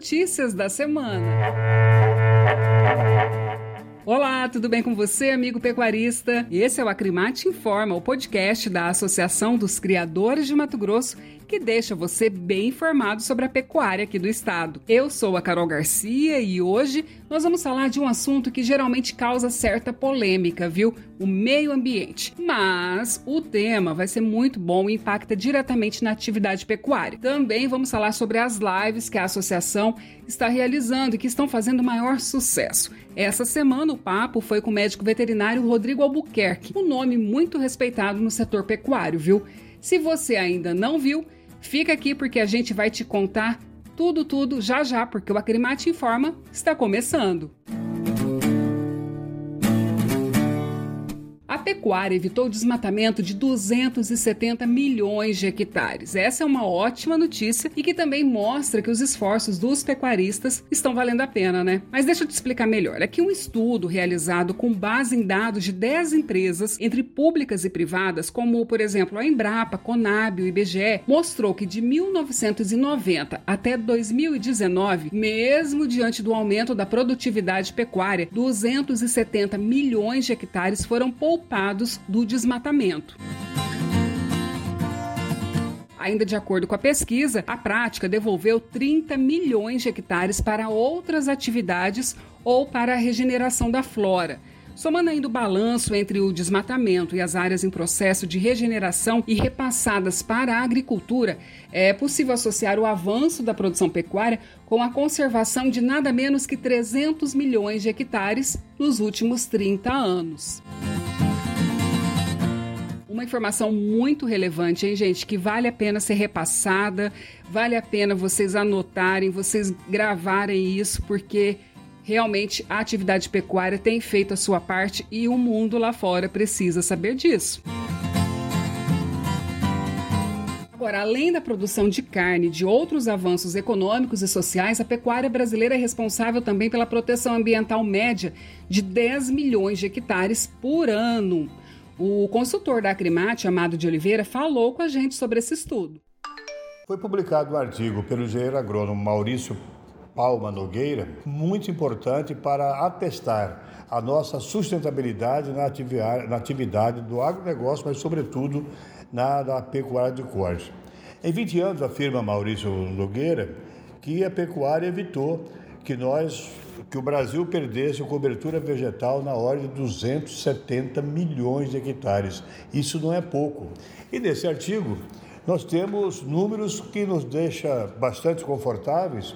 notícias da semana. Olá, tudo bem com você, amigo pecuarista? Esse é o Acrimate Informa, o podcast da Associação dos Criadores de Mato Grosso que deixa você bem informado sobre a pecuária aqui do estado. Eu sou a Carol Garcia e hoje nós vamos falar de um assunto que geralmente causa certa polêmica, viu? O meio ambiente. Mas o tema vai ser muito bom e impacta diretamente na atividade pecuária. Também vamos falar sobre as lives que a associação está realizando e que estão fazendo maior sucesso. Essa semana o papo foi com o médico veterinário Rodrigo Albuquerque, um nome muito respeitado no setor pecuário, viu? Se você ainda não viu, Fica aqui porque a gente vai te contar tudo, tudo já já, porque o Acrimate Informa está começando. Pecuária evitou o desmatamento de 270 milhões de hectares. Essa é uma ótima notícia e que também mostra que os esforços dos pecuaristas estão valendo a pena, né? Mas deixa eu te explicar melhor. Aqui um estudo realizado com base em dados de 10 empresas, entre públicas e privadas, como, por exemplo, a Embrapa, Conab, o IBGE, mostrou que de 1990 até 2019, mesmo diante do aumento da produtividade pecuária, 270 milhões de hectares foram poupados do desmatamento. Ainda de acordo com a pesquisa, a prática devolveu 30 milhões de hectares para outras atividades ou para a regeneração da flora. Somando ainda o balanço entre o desmatamento e as áreas em processo de regeneração e repassadas para a agricultura, é possível associar o avanço da produção pecuária com a conservação de nada menos que 300 milhões de hectares nos últimos 30 anos uma informação muito relevante, hein, gente? Que vale a pena ser repassada, vale a pena vocês anotarem, vocês gravarem isso, porque realmente a atividade pecuária tem feito a sua parte e o mundo lá fora precisa saber disso. Agora, além da produção de carne e de outros avanços econômicos e sociais, a pecuária brasileira é responsável também pela proteção ambiental média de 10 milhões de hectares por ano. O consultor da Acrimate, Amado de Oliveira, falou com a gente sobre esse estudo. Foi publicado um artigo pelo engenheiro agrônomo Maurício Palma Nogueira, muito importante para atestar a nossa sustentabilidade na atividade, do agronegócio, mas sobretudo na, na pecuária de corte. Em 20 anos, afirma Maurício Nogueira, que a pecuária evitou que nós que o Brasil perdesse a cobertura vegetal na ordem de 270 milhões de hectares. Isso não é pouco. E nesse artigo nós temos números que nos deixam bastante confortáveis,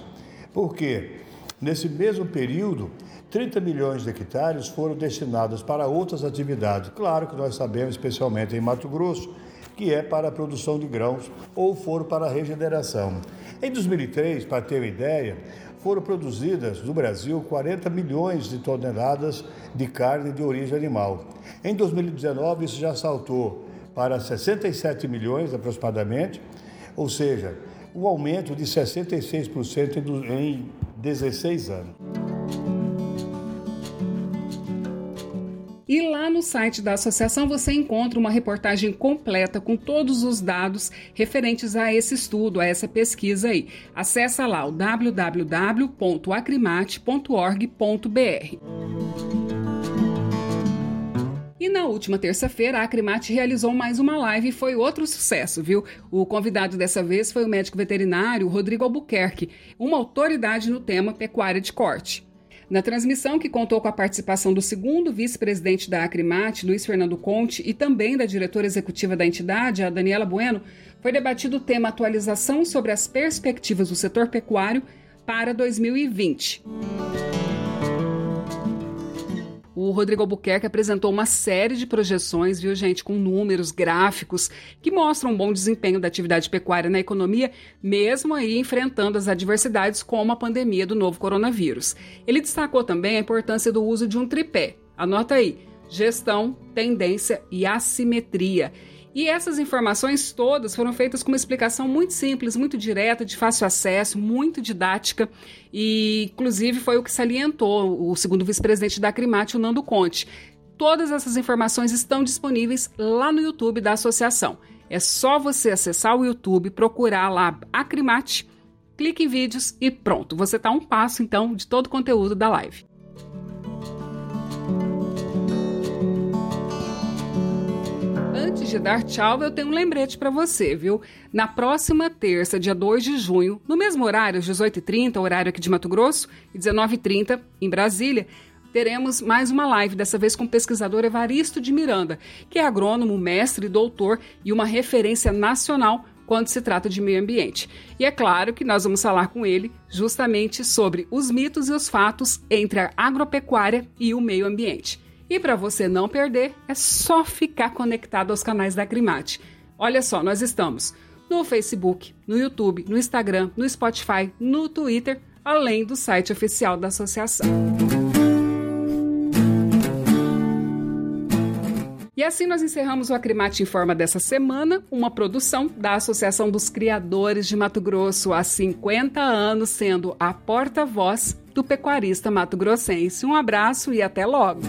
porque nesse mesmo período 30 milhões de hectares foram destinados para outras atividades. Claro que nós sabemos, especialmente em Mato Grosso, que é para a produção de grãos ou foram para a regeneração. Em 2003, para ter uma ideia, foram produzidas no Brasil 40 milhões de toneladas de carne de origem animal. Em 2019, isso já saltou para 67 milhões aproximadamente, ou seja, um aumento de 66% em 16 anos. E lá no site da associação você encontra uma reportagem completa com todos os dados referentes a esse estudo, a essa pesquisa aí. Acesse lá o www.acrimate.org.br. E na última terça-feira, a Acrimate realizou mais uma live e foi outro sucesso, viu? O convidado dessa vez foi o médico veterinário Rodrigo Albuquerque, uma autoridade no tema pecuária de corte. Na transmissão, que contou com a participação do segundo vice-presidente da Acrimate, Luiz Fernando Conte, e também da diretora executiva da entidade, a Daniela Bueno, foi debatido o tema atualização sobre as perspectivas do setor pecuário para 2020. O Rodrigo Albuquerque apresentou uma série de projeções, viu, gente, com números, gráficos, que mostram um bom desempenho da atividade pecuária na economia, mesmo aí enfrentando as adversidades como a pandemia do novo coronavírus. Ele destacou também a importância do uso de um tripé. Anota aí: gestão, tendência e assimetria. E essas informações todas foram feitas com uma explicação muito simples, muito direta, de fácil acesso, muito didática, e inclusive foi o que salientou o segundo vice-presidente da Acrimate, o Nando Conte. Todas essas informações estão disponíveis lá no YouTube da associação. É só você acessar o YouTube, procurar lá Acrimate clique em vídeos e pronto, você está um passo então de todo o conteúdo da live. Antes de dar tchau, eu tenho um lembrete para você, viu? Na próxima terça, dia 2 de junho, no mesmo horário, às 18h30, horário aqui de Mato Grosso, e 19h30 em Brasília, teremos mais uma live, dessa vez com o pesquisador Evaristo de Miranda, que é agrônomo, mestre, doutor e uma referência nacional quando se trata de meio ambiente. E é claro que nós vamos falar com ele justamente sobre os mitos e os fatos entre a agropecuária e o meio ambiente. E para você não perder, é só ficar conectado aos canais da Crimate. Olha só, nós estamos no Facebook, no YouTube, no Instagram, no Spotify, no Twitter, além do site oficial da associação. E assim nós encerramos o Acrimate Informa dessa semana, uma produção da Associação dos Criadores de Mato Grosso há 50 anos, sendo a porta-voz do pecuarista mato-grossense. Um abraço e até logo!